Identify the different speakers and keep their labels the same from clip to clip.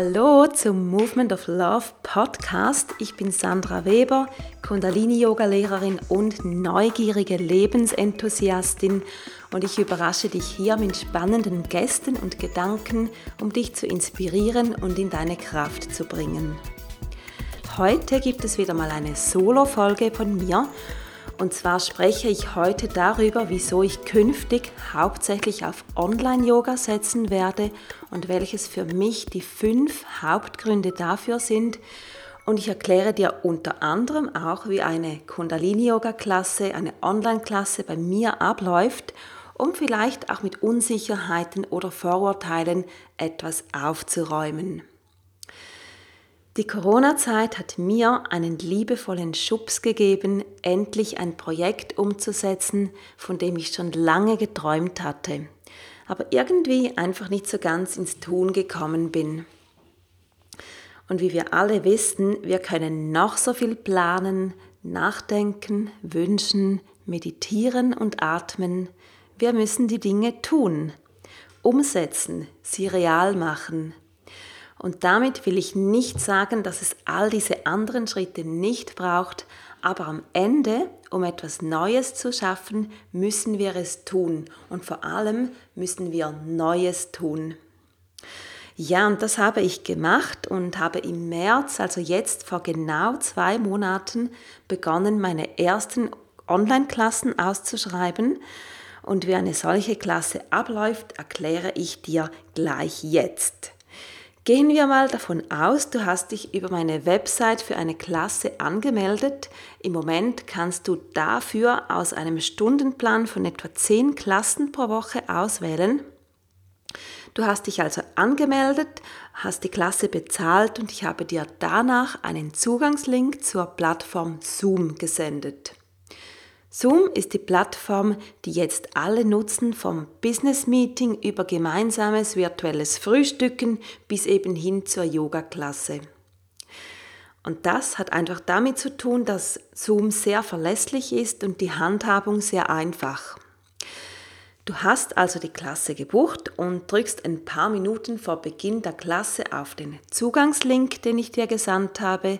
Speaker 1: Hallo zum Movement of Love Podcast. Ich bin Sandra Weber, Kundalini-Yoga-Lehrerin und neugierige Lebensenthusiastin und ich überrasche dich hier mit spannenden Gästen und Gedanken, um dich zu inspirieren und in deine Kraft zu bringen. Heute gibt es wieder mal eine Solo-Folge von mir und zwar spreche ich heute darüber, wieso ich künftig hauptsächlich auf Online-Yoga setzen werde und welches für mich die fünf Hauptgründe dafür sind. Und ich erkläre dir unter anderem auch, wie eine Kundalini-Yoga-Klasse, eine Online-Klasse bei mir abläuft, um vielleicht auch mit Unsicherheiten oder Vorurteilen etwas aufzuräumen. Die Corona-Zeit hat mir einen liebevollen Schubs gegeben, endlich ein Projekt umzusetzen, von dem ich schon lange geträumt hatte, aber irgendwie einfach nicht so ganz ins Tun gekommen bin. Und wie wir alle wissen, wir können noch so viel planen, nachdenken, wünschen, meditieren und atmen. Wir müssen die Dinge tun, umsetzen, sie real machen, und damit will ich nicht sagen, dass es all diese anderen Schritte nicht braucht, aber am Ende, um etwas Neues zu schaffen, müssen wir es tun. Und vor allem müssen wir Neues tun. Ja, und das habe ich gemacht und habe im März, also jetzt vor genau zwei Monaten, begonnen, meine ersten Online-Klassen auszuschreiben. Und wie eine solche Klasse abläuft, erkläre ich dir gleich jetzt. Gehen wir mal davon aus, du hast dich über meine Website für eine Klasse angemeldet. Im Moment kannst du dafür aus einem Stundenplan von etwa 10 Klassen pro Woche auswählen. Du hast dich also angemeldet, hast die Klasse bezahlt und ich habe dir danach einen Zugangslink zur Plattform Zoom gesendet. Zoom ist die Plattform, die jetzt alle nutzen, vom Business Meeting über gemeinsames virtuelles Frühstücken bis eben hin zur Yoga-Klasse. Und das hat einfach damit zu tun, dass Zoom sehr verlässlich ist und die Handhabung sehr einfach. Du hast also die Klasse gebucht und drückst ein paar Minuten vor Beginn der Klasse auf den Zugangslink, den ich dir gesandt habe,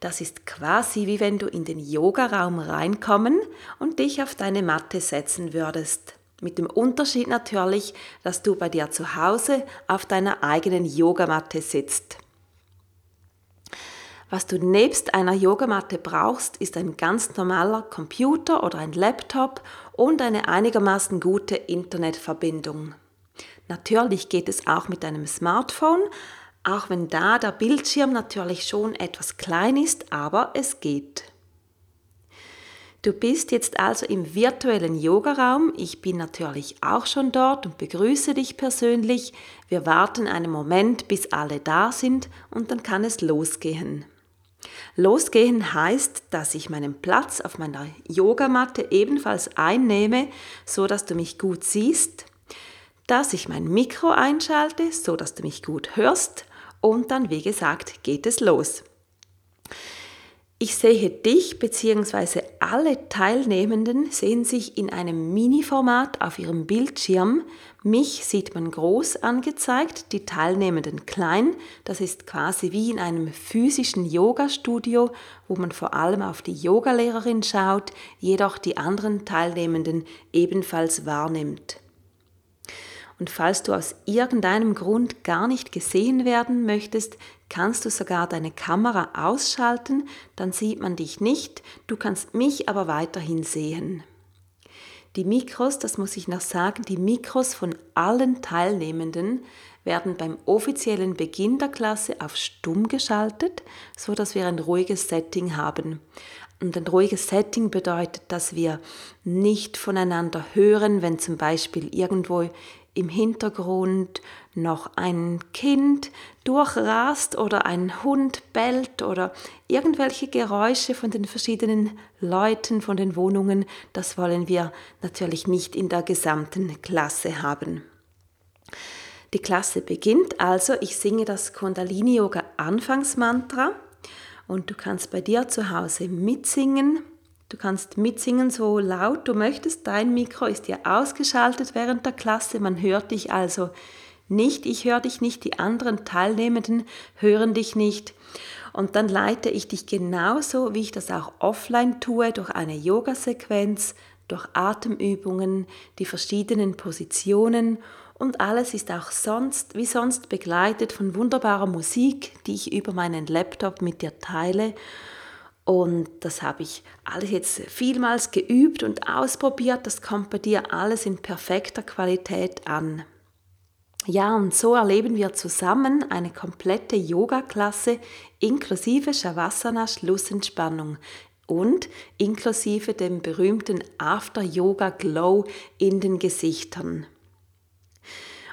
Speaker 1: das ist quasi wie wenn du in den Yogaraum reinkommen und dich auf deine Matte setzen würdest. Mit dem Unterschied natürlich, dass du bei dir zu Hause auf deiner eigenen Yogamatte sitzt. Was du nebst einer Yogamatte brauchst, ist ein ganz normaler Computer oder ein Laptop und eine einigermaßen gute Internetverbindung. Natürlich geht es auch mit einem Smartphone, auch wenn da der Bildschirm natürlich schon etwas klein ist, aber es geht. Du bist jetzt also im virtuellen Yogaraum. Ich bin natürlich auch schon dort und begrüße dich persönlich. Wir warten einen Moment, bis alle da sind und dann kann es losgehen. Losgehen heißt, dass ich meinen Platz auf meiner Yogamatte ebenfalls einnehme, so dass du mich gut siehst, dass ich mein Mikro einschalte, so dass du mich gut hörst und dann, wie gesagt, geht es los. Ich sehe dich bzw. alle Teilnehmenden sehen sich in einem Mini-Format auf ihrem Bildschirm. Mich sieht man groß angezeigt, die Teilnehmenden klein. Das ist quasi wie in einem physischen Yoga-Studio, wo man vor allem auf die Yogalehrerin schaut, jedoch die anderen Teilnehmenden ebenfalls wahrnimmt. Und falls du aus irgendeinem Grund gar nicht gesehen werden möchtest, kannst du sogar deine Kamera ausschalten, dann sieht man dich nicht, du kannst mich aber weiterhin sehen. Die Mikros, das muss ich noch sagen, die Mikros von allen Teilnehmenden werden beim offiziellen Beginn der Klasse auf stumm geschaltet, so dass wir ein ruhiges Setting haben. Und ein ruhiges Setting bedeutet, dass wir nicht voneinander hören, wenn zum Beispiel irgendwo im Hintergrund noch ein Kind durchrast oder ein Hund bellt oder irgendwelche Geräusche von den verschiedenen Leuten, von den Wohnungen, das wollen wir natürlich nicht in der gesamten Klasse haben. Die Klasse beginnt also, ich singe das Kundalini Yoga Anfangsmantra und du kannst bei dir zu Hause mitsingen Du kannst mitsingen so laut du möchtest. Dein Mikro ist ja ausgeschaltet während der Klasse. Man hört dich also nicht, ich höre dich nicht, die anderen Teilnehmenden hören dich nicht. Und dann leite ich dich genauso, wie ich das auch offline tue, durch eine Yoga-Sequenz, durch Atemübungen, die verschiedenen Positionen und alles ist auch sonst wie sonst begleitet von wunderbarer Musik, die ich über meinen Laptop mit dir teile. Und das habe ich alles jetzt vielmals geübt und ausprobiert. Das kommt bei dir alles in perfekter Qualität an. Ja, und so erleben wir zusammen eine komplette Yoga-Klasse inklusive Shavasana Schlussentspannung und inklusive dem berühmten After Yoga Glow in den Gesichtern.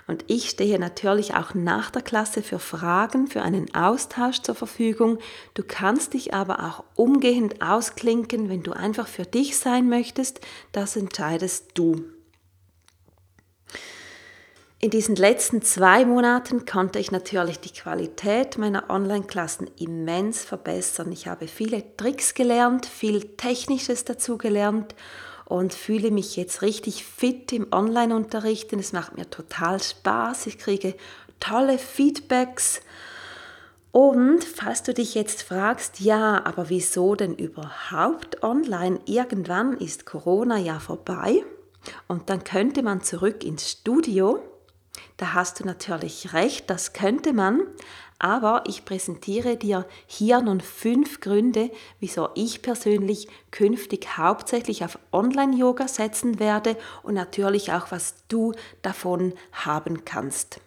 Speaker 1: Und ich stehe natürlich auch nach der Klasse für Fragen, für einen Austausch zur Verfügung. Du kannst dich aber auch umgehend ausklinken, wenn du einfach für dich sein möchtest. Das entscheidest du. In diesen letzten zwei Monaten konnte ich natürlich die Qualität meiner Online-Klassen immens verbessern. Ich habe viele Tricks gelernt, viel Technisches dazu gelernt und fühle mich jetzt richtig fit im Online-Unterrichten. Es macht mir total Spaß. Ich kriege tolle Feedbacks. Und falls du dich jetzt fragst, ja, aber wieso denn überhaupt online? Irgendwann ist Corona ja vorbei und dann könnte man zurück ins Studio. Da hast du natürlich recht, das könnte man, aber ich präsentiere dir hier nun fünf Gründe, wieso ich persönlich künftig hauptsächlich auf Online-Yoga setzen werde und natürlich auch, was du davon haben kannst.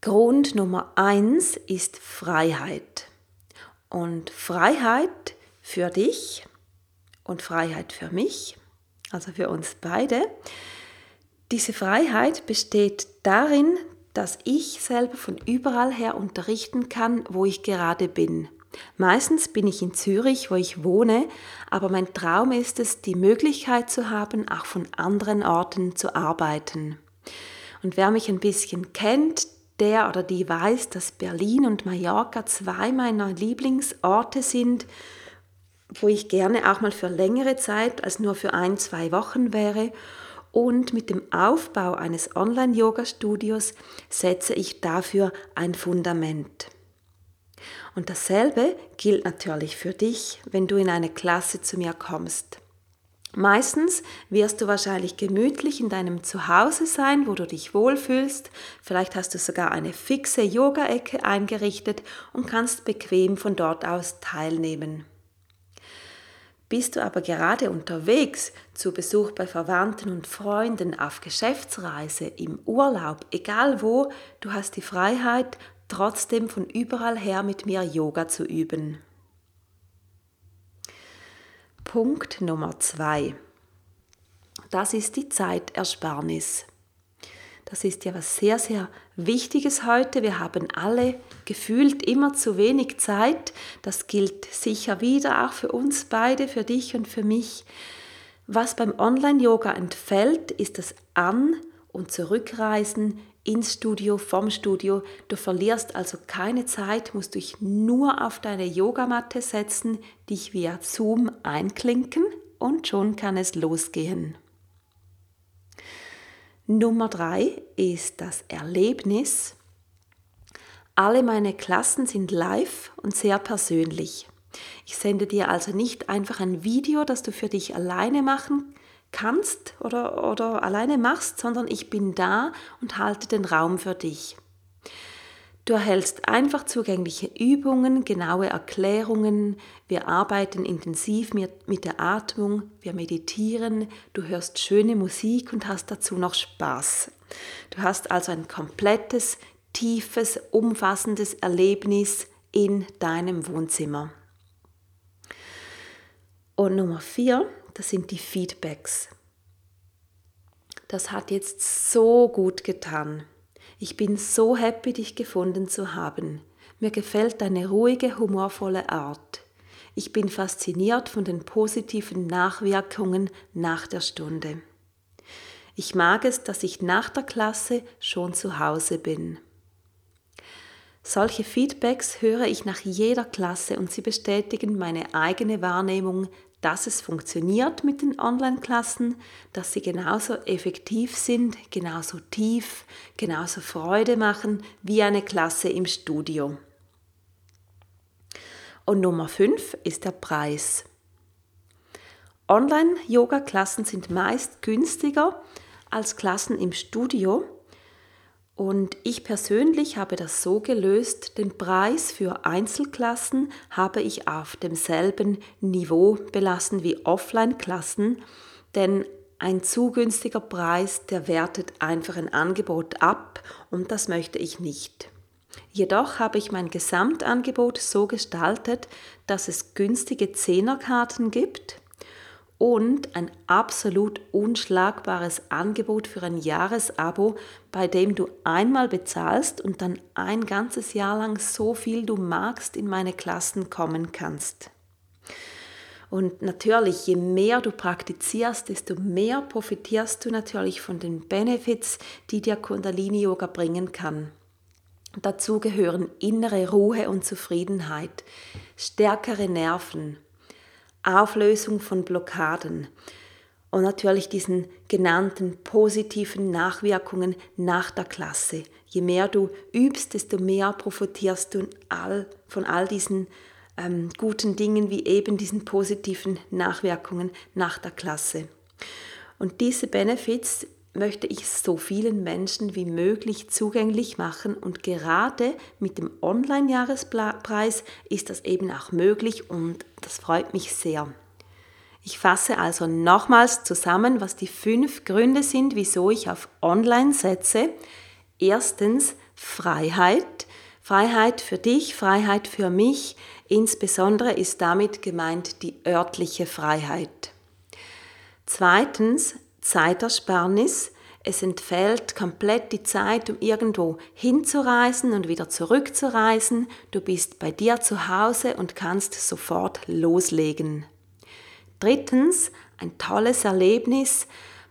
Speaker 1: Grund Nummer eins ist Freiheit. Und Freiheit für dich und Freiheit für mich, also für uns beide, diese Freiheit besteht darin, dass ich selber von überall her unterrichten kann, wo ich gerade bin. Meistens bin ich in Zürich, wo ich wohne, aber mein Traum ist es, die Möglichkeit zu haben, auch von anderen Orten zu arbeiten. Und wer mich ein bisschen kennt, der oder die weiß, dass Berlin und Mallorca zwei meiner Lieblingsorte sind, wo ich gerne auch mal für längere Zeit als nur für ein, zwei Wochen wäre und mit dem Aufbau eines Online-Yoga-Studios setze ich dafür ein Fundament. Und dasselbe gilt natürlich für dich, wenn du in eine Klasse zu mir kommst. Meistens wirst du wahrscheinlich gemütlich in deinem Zuhause sein, wo du dich wohlfühlst. Vielleicht hast du sogar eine fixe Yoga-Ecke eingerichtet und kannst bequem von dort aus teilnehmen. Bist du aber gerade unterwegs zu Besuch bei Verwandten und Freunden, auf Geschäftsreise, im Urlaub, egal wo, du hast die Freiheit, trotzdem von überall her mit mir Yoga zu üben. Punkt Nummer zwei. Das ist die Zeitersparnis. Das ist ja was sehr, sehr Wichtiges heute. Wir haben alle gefühlt immer zu wenig Zeit. Das gilt sicher wieder auch für uns beide, für dich und für mich. Was beim Online-Yoga entfällt, ist das An- und Zurückreisen ins Studio, vom Studio. Du verlierst also keine Zeit, musst dich nur auf deine Yogamatte setzen, dich via Zoom einklinken und schon kann es losgehen. Nummer drei ist das Erlebnis. Alle meine Klassen sind live und sehr persönlich. Ich sende dir also nicht einfach ein Video, das du für dich alleine machen kannst oder, oder alleine machst, sondern ich bin da und halte den Raum für dich. Du erhältst einfach zugängliche Übungen, genaue Erklärungen. Wir arbeiten intensiv mit der Atmung, wir meditieren, du hörst schöne Musik und hast dazu noch Spaß. Du hast also ein komplettes, tiefes, umfassendes Erlebnis in deinem Wohnzimmer. Und Nummer vier, das sind die Feedbacks. Das hat jetzt so gut getan. Ich bin so happy, dich gefunden zu haben. Mir gefällt deine ruhige, humorvolle Art. Ich bin fasziniert von den positiven Nachwirkungen nach der Stunde. Ich mag es, dass ich nach der Klasse schon zu Hause bin. Solche Feedbacks höre ich nach jeder Klasse und sie bestätigen meine eigene Wahrnehmung dass es funktioniert mit den Online-Klassen, dass sie genauso effektiv sind, genauso tief, genauso Freude machen wie eine Klasse im Studio. Und Nummer 5 ist der Preis. Online-Yoga-Klassen sind meist günstiger als Klassen im Studio. Und ich persönlich habe das so gelöst, den Preis für Einzelklassen habe ich auf demselben Niveau belassen wie Offline-Klassen, denn ein zu günstiger Preis, der wertet einfach ein Angebot ab und das möchte ich nicht. Jedoch habe ich mein Gesamtangebot so gestaltet, dass es günstige Zehnerkarten gibt und ein absolut unschlagbares Angebot für ein Jahresabo, bei dem du einmal bezahlst und dann ein ganzes Jahr lang so viel du magst in meine Klassen kommen kannst. Und natürlich, je mehr du praktizierst, desto mehr profitierst du natürlich von den Benefits, die dir Kundalini Yoga bringen kann. Dazu gehören innere Ruhe und Zufriedenheit, stärkere Nerven, Auflösung von Blockaden und natürlich diesen genannten positiven Nachwirkungen nach der Klasse. Je mehr du übst, desto mehr profitierst du all, von all diesen ähm, guten Dingen wie eben diesen positiven Nachwirkungen nach der Klasse. Und diese Benefits möchte ich so vielen Menschen wie möglich zugänglich machen und gerade mit dem Online-Jahrespreis ist das eben auch möglich und das freut mich sehr. Ich fasse also nochmals zusammen, was die fünf Gründe sind, wieso ich auf Online setze. Erstens Freiheit. Freiheit für dich, Freiheit für mich. Insbesondere ist damit gemeint die örtliche Freiheit. Zweitens Zeitersparnis. Es entfällt komplett die Zeit, um irgendwo hinzureisen und wieder zurückzureisen. Du bist bei dir zu Hause und kannst sofort loslegen. Drittens, ein tolles Erlebnis.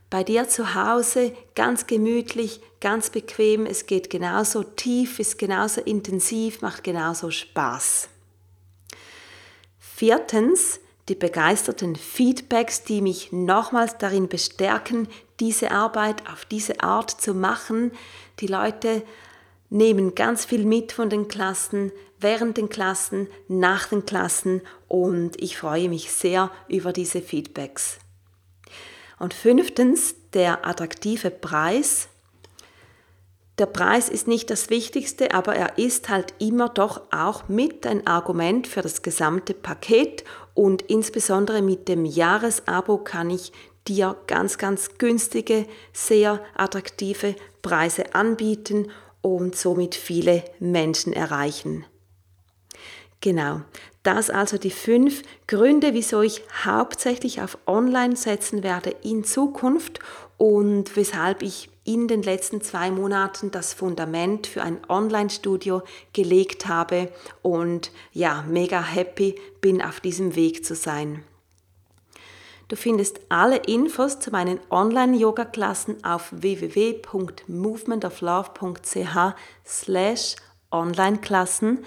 Speaker 1: Bei dir zu Hause, ganz gemütlich, ganz bequem. Es geht genauso tief, ist genauso intensiv, macht genauso Spaß. Viertens, die begeisterten Feedbacks, die mich nochmals darin bestärken, diese Arbeit auf diese Art zu machen. Die Leute nehmen ganz viel mit von den Klassen, während den Klassen, nach den Klassen und ich freue mich sehr über diese Feedbacks. Und fünftens, der attraktive Preis. Der Preis ist nicht das Wichtigste, aber er ist halt immer doch auch mit ein Argument für das gesamte Paket und insbesondere mit dem Jahresabo kann ich dir ganz, ganz günstige, sehr attraktive Preise anbieten und somit viele Menschen erreichen. Genau, das also die fünf Gründe, wieso ich hauptsächlich auf Online setzen werde in Zukunft und weshalb ich in den letzten zwei Monaten das Fundament für ein Online-Studio gelegt habe und ja, mega happy bin auf diesem Weg zu sein. Du findest alle Infos zu meinen Online-Yoga-Klassen auf www.movementoflove.ch slash Online-Klassen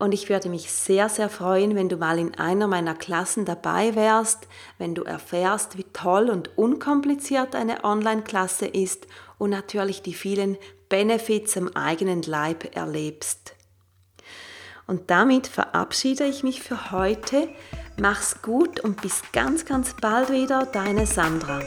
Speaker 1: und ich würde mich sehr, sehr freuen, wenn du mal in einer meiner Klassen dabei wärst, wenn du erfährst, wie toll und unkompliziert eine Online-Klasse ist und natürlich die vielen Benefits am eigenen Leib erlebst. Und damit verabschiede ich mich für heute. Mach's gut und bis ganz, ganz bald wieder, deine Sandra.